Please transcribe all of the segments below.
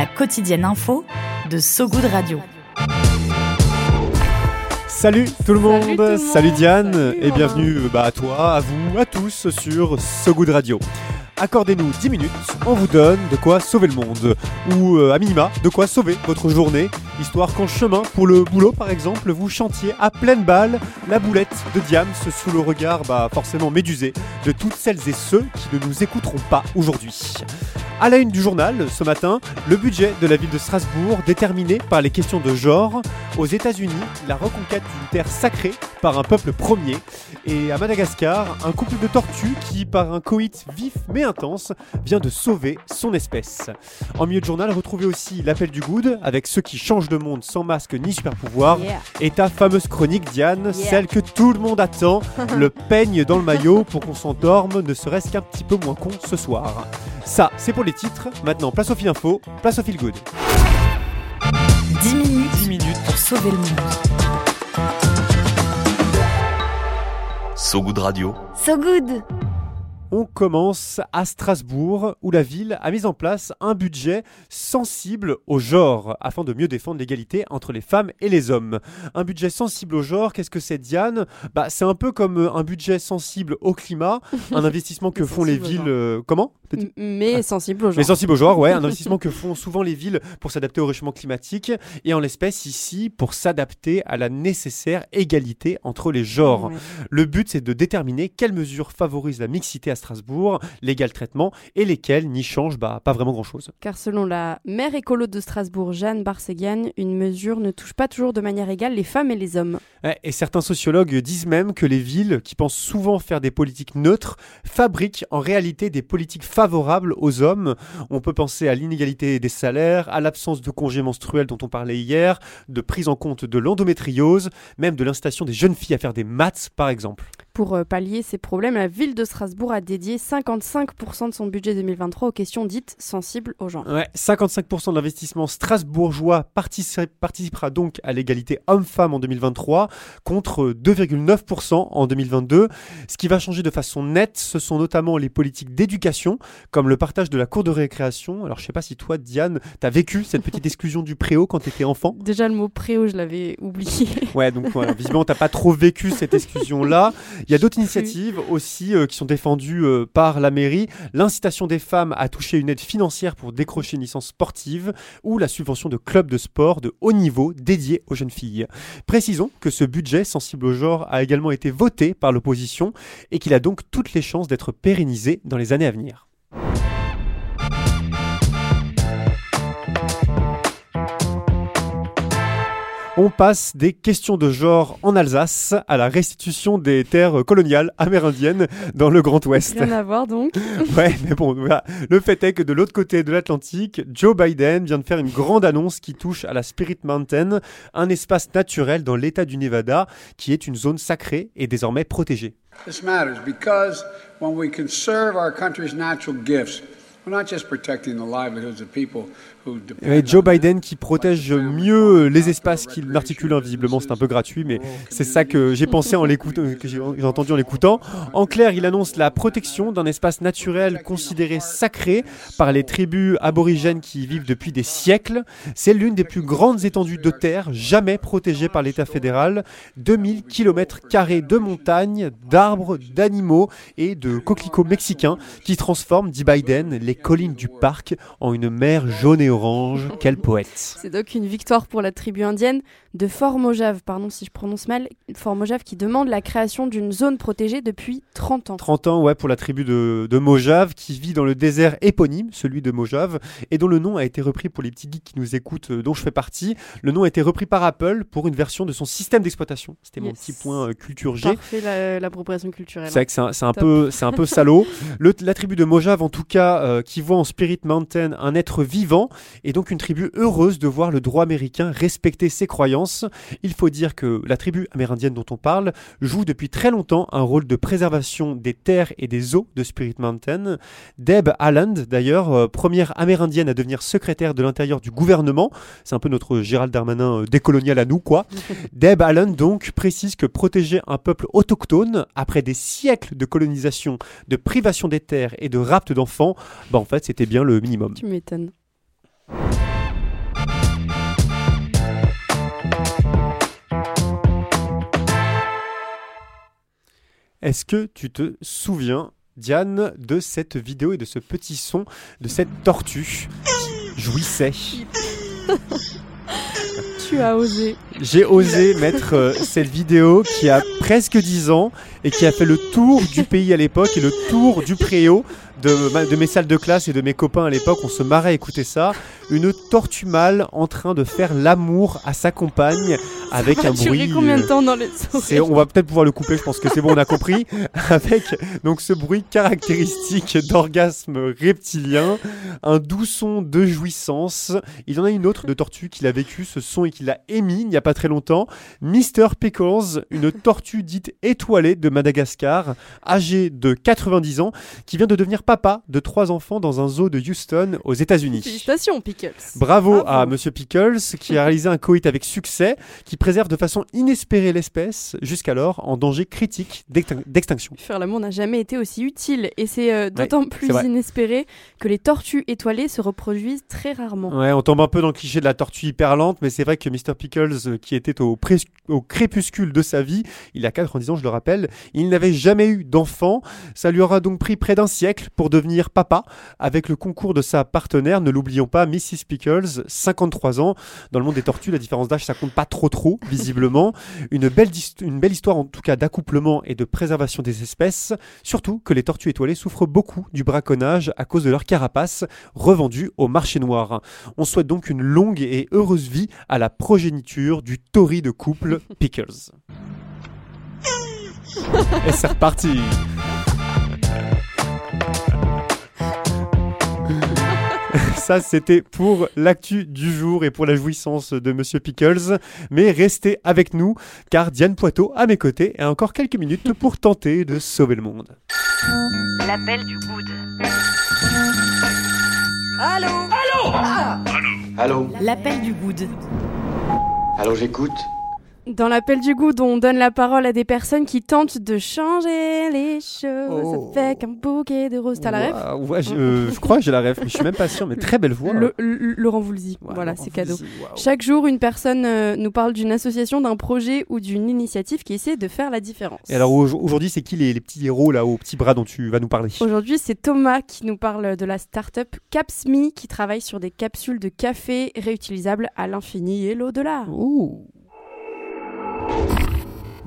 La quotidienne info de So Good Radio. Salut tout le monde, Salut tout le monde. salut Diane Salut, et bienvenue bah, à toi, à vous, à tous sur So Good Radio. Accordez-nous 10 minutes, on vous donne de quoi sauver le monde. Ou euh, à minima, de quoi sauver votre journée. Histoire qu'en chemin pour le boulot par exemple, vous chantiez à pleine balle la boulette de Diams sous le regard bah, forcément médusé de toutes celles et ceux qui ne nous écouteront pas aujourd'hui. À la une du journal, ce matin, le budget de la ville de Strasbourg déterminé par les questions de genre. Aux États-Unis, la reconquête d'une terre sacrée par un peuple premier. Et à Madagascar, un couple de tortues qui, par un coït vif mais intense, vient de sauver son espèce. En milieu de journal, retrouvez aussi l'appel du good avec ceux qui changent de monde sans masque ni super pouvoir. Yeah. Et ta fameuse chronique, Diane, Yeah. celle que tout le monde attend, le peigne dans le maillot pour qu'on s'endorme, ne serait-ce qu'un petit peu moins con ce soir. Ça, c'est pour les titres. Maintenant, place au fil info, place au fil good. 10 minutes, 10 minutes pour sauver le monde. So Good Radio. So Good On commence à Strasbourg, où la ville a mis en place un budget sensible au genre, afin de mieux défendre l'égalité entre les femmes et les hommes. Un budget sensible au genre, qu'est-ce que c'est Diane? Bah, C'est un peu comme euh, un budget sensible au climat, un investissement que font les au villes... genre. euh, comment? Mais sensible aux gens. Mais sensible au genre, ouais, un investissement que font souvent les villes pour s'adapter au réchauffement climatique, et en l'espèce ici pour s'adapter à la nécessaire égalité entre les genres. Ouais. Le but, c'est de déterminer quelles mesures favorisent la mixité à Strasbourg, l'égal traitement, et lesquelles n'y changent bah, pas vraiment grand-chose. Car selon la maire écolo de Strasbourg, Jeanne Barsegan, une mesure ne touche pas toujours de manière égale les femmes et les hommes. Et certains sociologues disent même que les villes, qui pensent souvent faire des politiques neutres, fabriquent en réalité des politiques favorables aux hommes. On peut penser à l'inégalité des salaires, à l'absence de congés menstruels dont on parlait hier, de prise en compte de l'endométriose, même de l'incitation des jeunes filles à faire des maths, par exemple. Pour euh, pallier ces problèmes, la ville de Strasbourg a dédié 55% de son budget 2023 aux questions dites sensibles aux gens. Ouais, 55% de l'investissement strasbourgeois partici- participera donc à l'égalité homme-femme en 2023 contre 2,9% en 2022. Ce qui va changer de façon nette, ce sont notamment les politiques d'éducation, comme le partage de la cour de récréation. Alors je sais pas si toi, Diane, t'as vécu cette petite exclusion du préau quand t'étais enfant? Déjà le mot préau, je l'avais oublié. Ouais, donc voilà, visiblement, t'as pas trop vécu cette exclusion-là. Il y a d'autres initiatives aussi euh, qui sont défendues euh, par la mairie. L'incitation des femmes à toucher une aide financière pour décrocher une licence sportive ou la subvention de clubs de sport de haut niveau dédiés aux jeunes filles. Précisons que ce budget sensible au genre a également été voté par l'opposition et qu'il a donc toutes les chances d'être pérennisé dans les années à venir. On passe des questions de genre en Alsace à la restitution des terres coloniales amérindiennes dans le Grand Ouest. Rien à voir donc. Ouais, mais bon, voilà. Le fait est que de l'autre côté de l'Atlantique, Joe Biden vient de faire une grande annonce qui touche à la Spirit Mountain, un espace naturel dans l'État du Nevada qui est une zone sacrée et désormais protégée. This matters because when we conserve our country's natural gifts, we're not just protecting the livelihoods of people Joe Biden qui protège mieux les espaces qu'il n'articule invisiblement, c'est un peu gratuit, mais c'est ça que j'ai pensé en l'écoutant, entendu en l'écoutant. En clair, il annonce la protection d'un espace naturel considéré sacré par les tribus aborigènes qui y vivent depuis des siècles. C'est l'une des plus grandes étendues de terre jamais protégées par l'État fédéral. 2000 km de montagnes, d'arbres, d'animaux et de coquelicots mexicains qui transforment, dit Biden, les collines du parc en une mer jaune et orange. Quel poète. C'est donc une victoire pour la tribu indienne de Fort Mojave, pardon si je prononce mal, Fort Mojave qui demande la création d'une zone protégée depuis 30 ans. 30 ans, ouais, pour la tribu de, de Mojave qui vit dans le désert éponyme, celui de Mojave, et dont le nom a été repris pour les petits geeks qui nous écoutent, euh, dont je fais partie. Le nom a été repris par Apple pour une version de son système d'exploitation. C'était mon petit point euh, culture G. Parfait la- l'appropriation culturelle. C'est vrai que c'est un, c'est un peu, c'est un peu salaud. Le- la tribu de Mojave, en tout cas, euh, qui voit en Spirit Mountain un être vivant, et donc une tribu heureuse de voir le droit américain respecter ses croyances. Il faut dire que la tribu amérindienne dont on parle joue depuis très longtemps un rôle de préservation des terres et des eaux de Spirit Mountain. Deb Haaland, d'ailleurs, euh, première amérindienne à devenir secrétaire de l'intérieur du gouvernement, c'est un peu notre Gérald Darmanin euh, décolonial à nous, quoi. Deb Haaland, donc, précise que protéger un peuple autochtone, après des siècles de colonisation, de privation des terres et de rapt d'enfants, bah en fait, c'était bien le minimum. Tu m'étonnes. Est-ce que tu te souviens, Diane, de cette vidéo et de ce petit son de cette tortue qui jouissait Tu as osé. J'ai osé mettre euh, cette vidéo qui a presque 10 ans et qui a fait le tour du pays à l'époque et le tour du préau de, mes salles de classe et de mes copains à l'époque. On se marrait à écouter ça. Une tortue mâle en train de faire l'amour à sa compagne avec Ça va un bruit. combien de euh, temps dans les on va peut-être pouvoir le couper, je pense que c'est bon, on a compris. Avec donc ce bruit caractéristique d'orgasme reptilien, un doux son de jouissance. Il y en a une autre de tortue qu'il a vécu ce son et qu'il a émis il n'y a pas très longtemps. Mr. Pickles, une tortue dite étoilée de Madagascar, âgée de 90 ans, qui vient de devenir papa de trois enfants dans un zoo de Houston aux États-Unis. Félicitations, Pickles. Bravo, Bravo. à Monsieur Pickles qui a réalisé un coït avec succès qui préserve de façon inespérée l'espèce, jusqu'alors en danger critique d'extin- d'extinction. Faire l'amour n'a jamais été aussi utile et c'est euh, d'autant plus inespéré que les tortues étoilées se reproduisent très rarement. Ouais, on tombe un peu dans le cliché de la tortue hyper lente, mais c'est vrai que Mr. Pickles, euh, qui était au crépuscule de sa vie, il a 90 ans, je le rappelle, il n'avait jamais eu d'enfant. Ça lui aura donc pris près d'un siècle pour devenir papa, avec le concours de sa partenaire, ne l'oublions pas, Mrs. Pickles, 53 ans. Dans le monde des tortues, la différence d'âge, ça compte pas trop trop, visiblement. Une belle, une belle histoire en tout cas d'accouplement et de préservation des espèces, surtout que les tortues étoilées souffrent beaucoup du braconnage à cause de leur carapace revendue au marché noir. On souhaite donc une longue et heureuse vie à la progéniture du torride couple Pickles. et c'est reparti Ça, c'était pour l'actu du jour et pour la jouissance de Monsieur Pickles. Mais restez avec nous, car Diane Poitot, à mes côtés, a encore quelques minutes pour tenter de sauver le monde. L'appel du good. Allô? L'appel du good. Allô, j'écoute Dans l'appel du goût, on donne la parole à des personnes qui tentent de changer les choses Oh. avec un bouquet de roses. T'as la Waouh, ouais, je, euh, je crois que j'ai la mais je suis même pas sûr, mais très belle voix. Le- le- Laurent Voulzy. Ouais, voilà, c'est cadeau. Chaque jour, une personne euh, nous parle d'une association, d'un projet ou d'une initiative qui essaie de faire la différence. Et alors au- aujourd'hui, c'est qui les, les petits héros là, aux petits bras dont tu vas nous parler? Aujourd'hui, c'est Thomas qui nous parle de la start-up Capsme qui travaille sur des capsules de café réutilisables à l'infini et l'au-delà.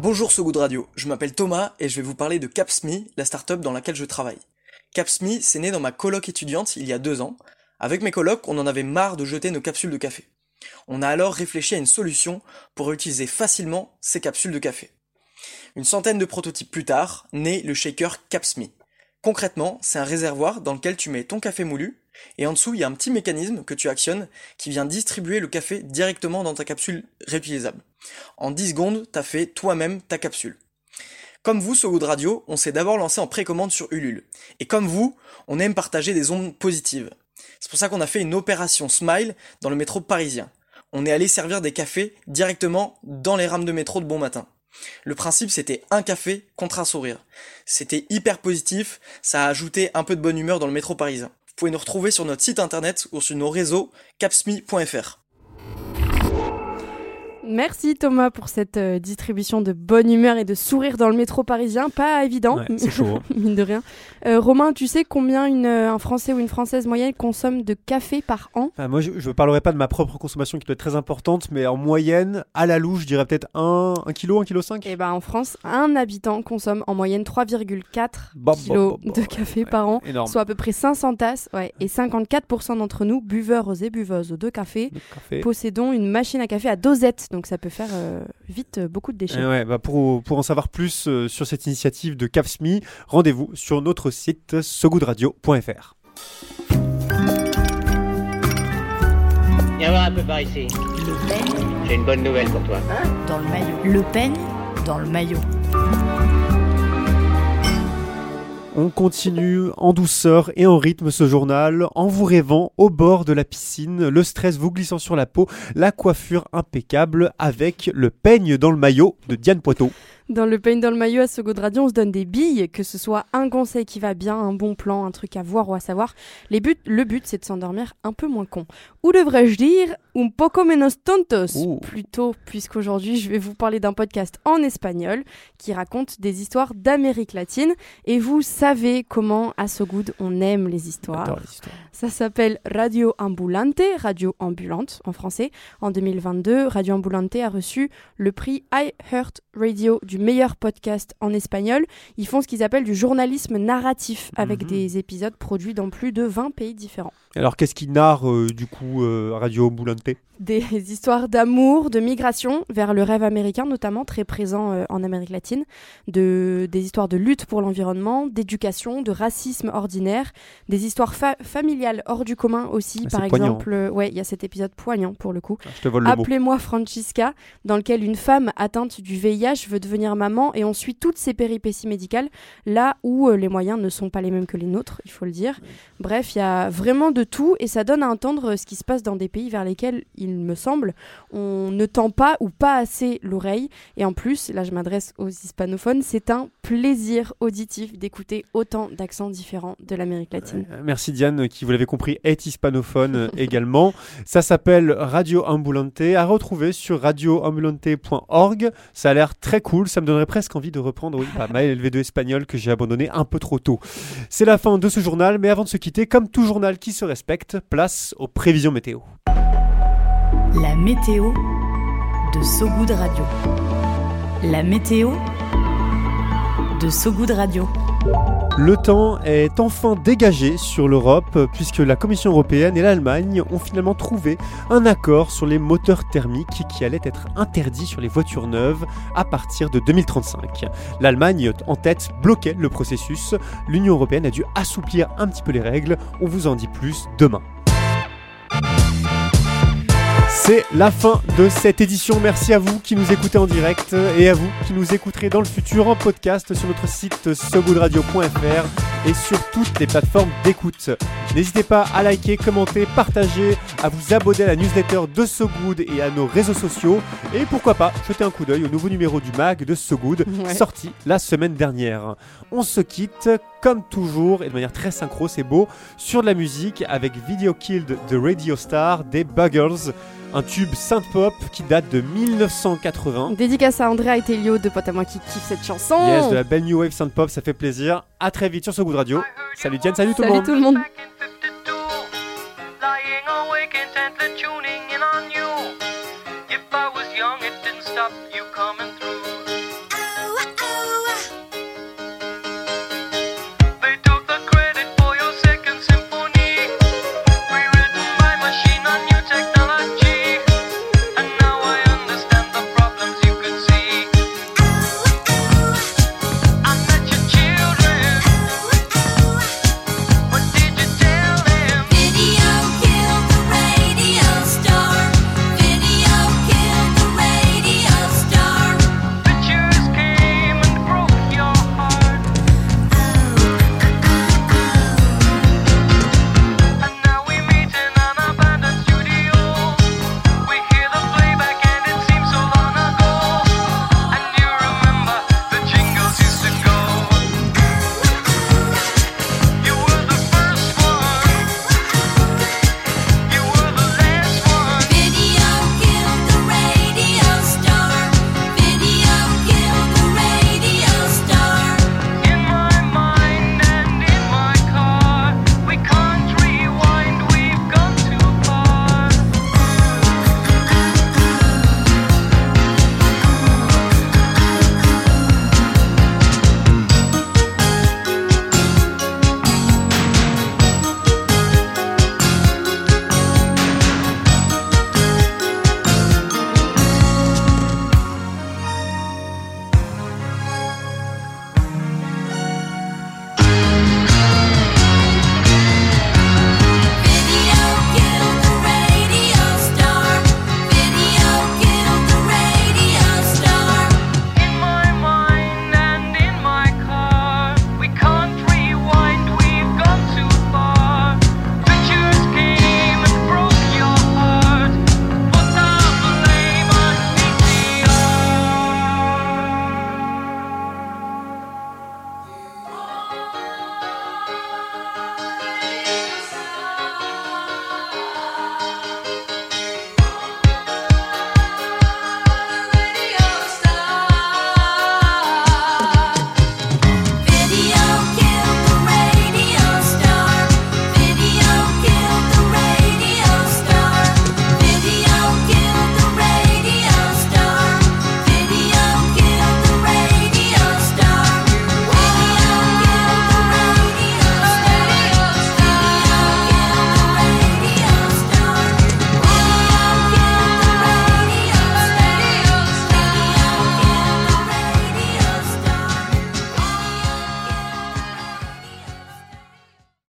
Bonjour So Good Radio, je m'appelle Thomas et je vais vous parler de Capsme, la startup dans laquelle je travaille. Capsme, c'est né dans ma coloc étudiante il y a deux ans. Avec mes colocs, on en avait marre de jeter nos capsules de café. On a alors réfléchi à une solution pour réutiliser facilement ces capsules de café. Une centaine de prototypes plus tard, naît le shaker Capsme. Concrètement, c'est un réservoir dans lequel tu mets ton café moulu, et en dessous, il y a un petit mécanisme que tu actionnes qui vient distribuer le café directement dans ta capsule réutilisable. En 10 secondes, t'as fait toi-même ta capsule. Comme vous, So Good Radio, on s'est d'abord lancé en précommande sur Ulule. Et comme vous, on aime partager des ondes positives. C'est pour ça qu'on a fait une opération Smile dans le métro parisien. On est allé servir des cafés directement dans les rames de métro de bon matin. Le principe, c'était un café contre un sourire. C'était hyper positif, ça a ajouté un peu de bonne humeur dans le métro parisien. Vous pouvez nous retrouver sur notre site internet ou sur nos réseaux capsme.fr. Merci Thomas pour cette euh, distribution de bonne humeur et de sourire dans le métro parisien. Pas évident, Ouais, c'est chaud, hein. mine de rien. Euh, Romain, tu sais combien une, euh, un Français ou une Française moyenne consomme de café par an? Enfin, moi, je ne parlerai pas de ma propre consommation qui doit être très importante, mais en moyenne, à la louche, je dirais peut-être 1 kg, 1 kg 5 Eh ben, en France, un habitant consomme en moyenne 3,4 Bah, bah, kilos de café par an, énorme. soit à peu près 500 tasses. Ouais, et 54% d'entre nous, buveurs et buveuses de café, café. possédons une machine à café à dosette. Donc ça peut faire euh, vite euh, beaucoup de déchets. Eh ouais, bah pour, pour en savoir plus euh, sur cette initiative de Capsme, rendez-vous sur notre site sogoodradio.fr. Viens voir un peu par ici. Le peigne J'ai une bonne nouvelle pour toi. dans le maillot. Le peigne dans le maillot. On continue en douceur et en rythme ce journal, en vous rêvant au bord de la piscine, le stress vous glissant sur la peau, la coiffure impeccable avec le peigne dans le maillot de Diane Poitot. Dans le peigne dans le maillot à ce radio, on se donne des billes, que ce soit un conseil qui va bien, un bon plan, un truc à voir ou à savoir. Les buts, le but, c'est de s'endormir un peu moins con. Ou devrais-je dire, un poco menos tontos, Ouh. plutôt, puisqu'aujourd'hui, je vais vous parler d'un podcast en espagnol qui raconte des histoires d'Amérique latine. Et vous savez comment, à Good, on aime les histoires. Les histoires. Ça s'appelle Radio Ambulante, Radio Ambulante en français. En 2022, Radio Ambulante a reçu le prix iHeart Radio du meilleur podcast en espagnol. Ils font ce qu'ils appellent du journalisme narratif avec Mhm. des épisodes produits dans plus de 20 pays différents. Alors qu'est-ce qui narre euh, du coup euh, Radio Boulante Des histoires d'amour, de migration vers le rêve américain, notamment très présent euh, en Amérique latine, de, des histoires de lutte pour l'environnement, d'éducation, de racisme ordinaire, des histoires fa- familiales hors du commun aussi. Ah, Par poignant. exemple, euh, ouais, il y a cet épisode poignant pour le coup. Mot. Appelez-moi Francisca, dans lequel une femme atteinte du VIH veut devenir maman et on suit toutes ses péripéties médicales, là où euh, les moyens ne sont pas les mêmes que les nôtres, il faut le dire. Bref, il y a vraiment de tout et ça donne à entendre euh, ce qui se passe dans des pays vers lesquels, il me semble, on ne tend pas ou pas assez l'oreille. Et en plus, là je m'adresse aux hispanophones, c'est un plaisir auditif d'écouter autant d'accents différents de l'Amérique latine. Euh, Merci Diane, qui vous l'avez compris est hispanophone également. Ça s'appelle Radio Ambulante, à retrouver sur radioambulante.org. Ça a l'air très cool, ça me donnerait presque envie de reprendre mal LV2 espagnol que j'ai abandonné un peu trop tôt. C'est la fin de ce journal, mais avant de se quitter, comme tout journal qui se respecte, place aux prévisions météo. La météo de So Good Radio. La météo de So Good Radio. Le temps est enfin dégagé sur l'Europe puisque la Commission européenne et l'Allemagne ont finalement trouvé un accord sur les moteurs thermiques qui allaient être interdits sur les voitures neuves à partir de 2035. L'Allemagne en tête bloquait le processus. L'Union européenne a dû assouplir un petit peu les règles. On vous en dit plus demain. C'est la fin de cette édition. Merci à vous qui nous écoutez en direct et à vous qui nous écouterez dans le futur en podcast sur notre site sogoodradio.fr et sur toutes les plateformes d'écoute. N'hésitez pas à liker, commenter, partager, à vous abonner à la newsletter de So Good et à nos réseaux sociaux et pourquoi pas jeter un coup d'œil au nouveau numéro du mag de So Good Ouais. sorti la semaine dernière. On se quitte comme toujours et de manière très synchro, c'est beau, sur de la musique avec Video Killed the Radio Star des Buggles, un tube synth pop qui date de 1980. Dédicace à Andrea et Telio, deux potes à moi qui kiffent cette chanson. Yes, de la belle new wave synth pop, ça fait plaisir. À très vite sur ce goût de radio. Salut Diane, salut tout le Salut monde. tout le monde. lying awake intently tuning in on you. If I was young, it didn't stop you coming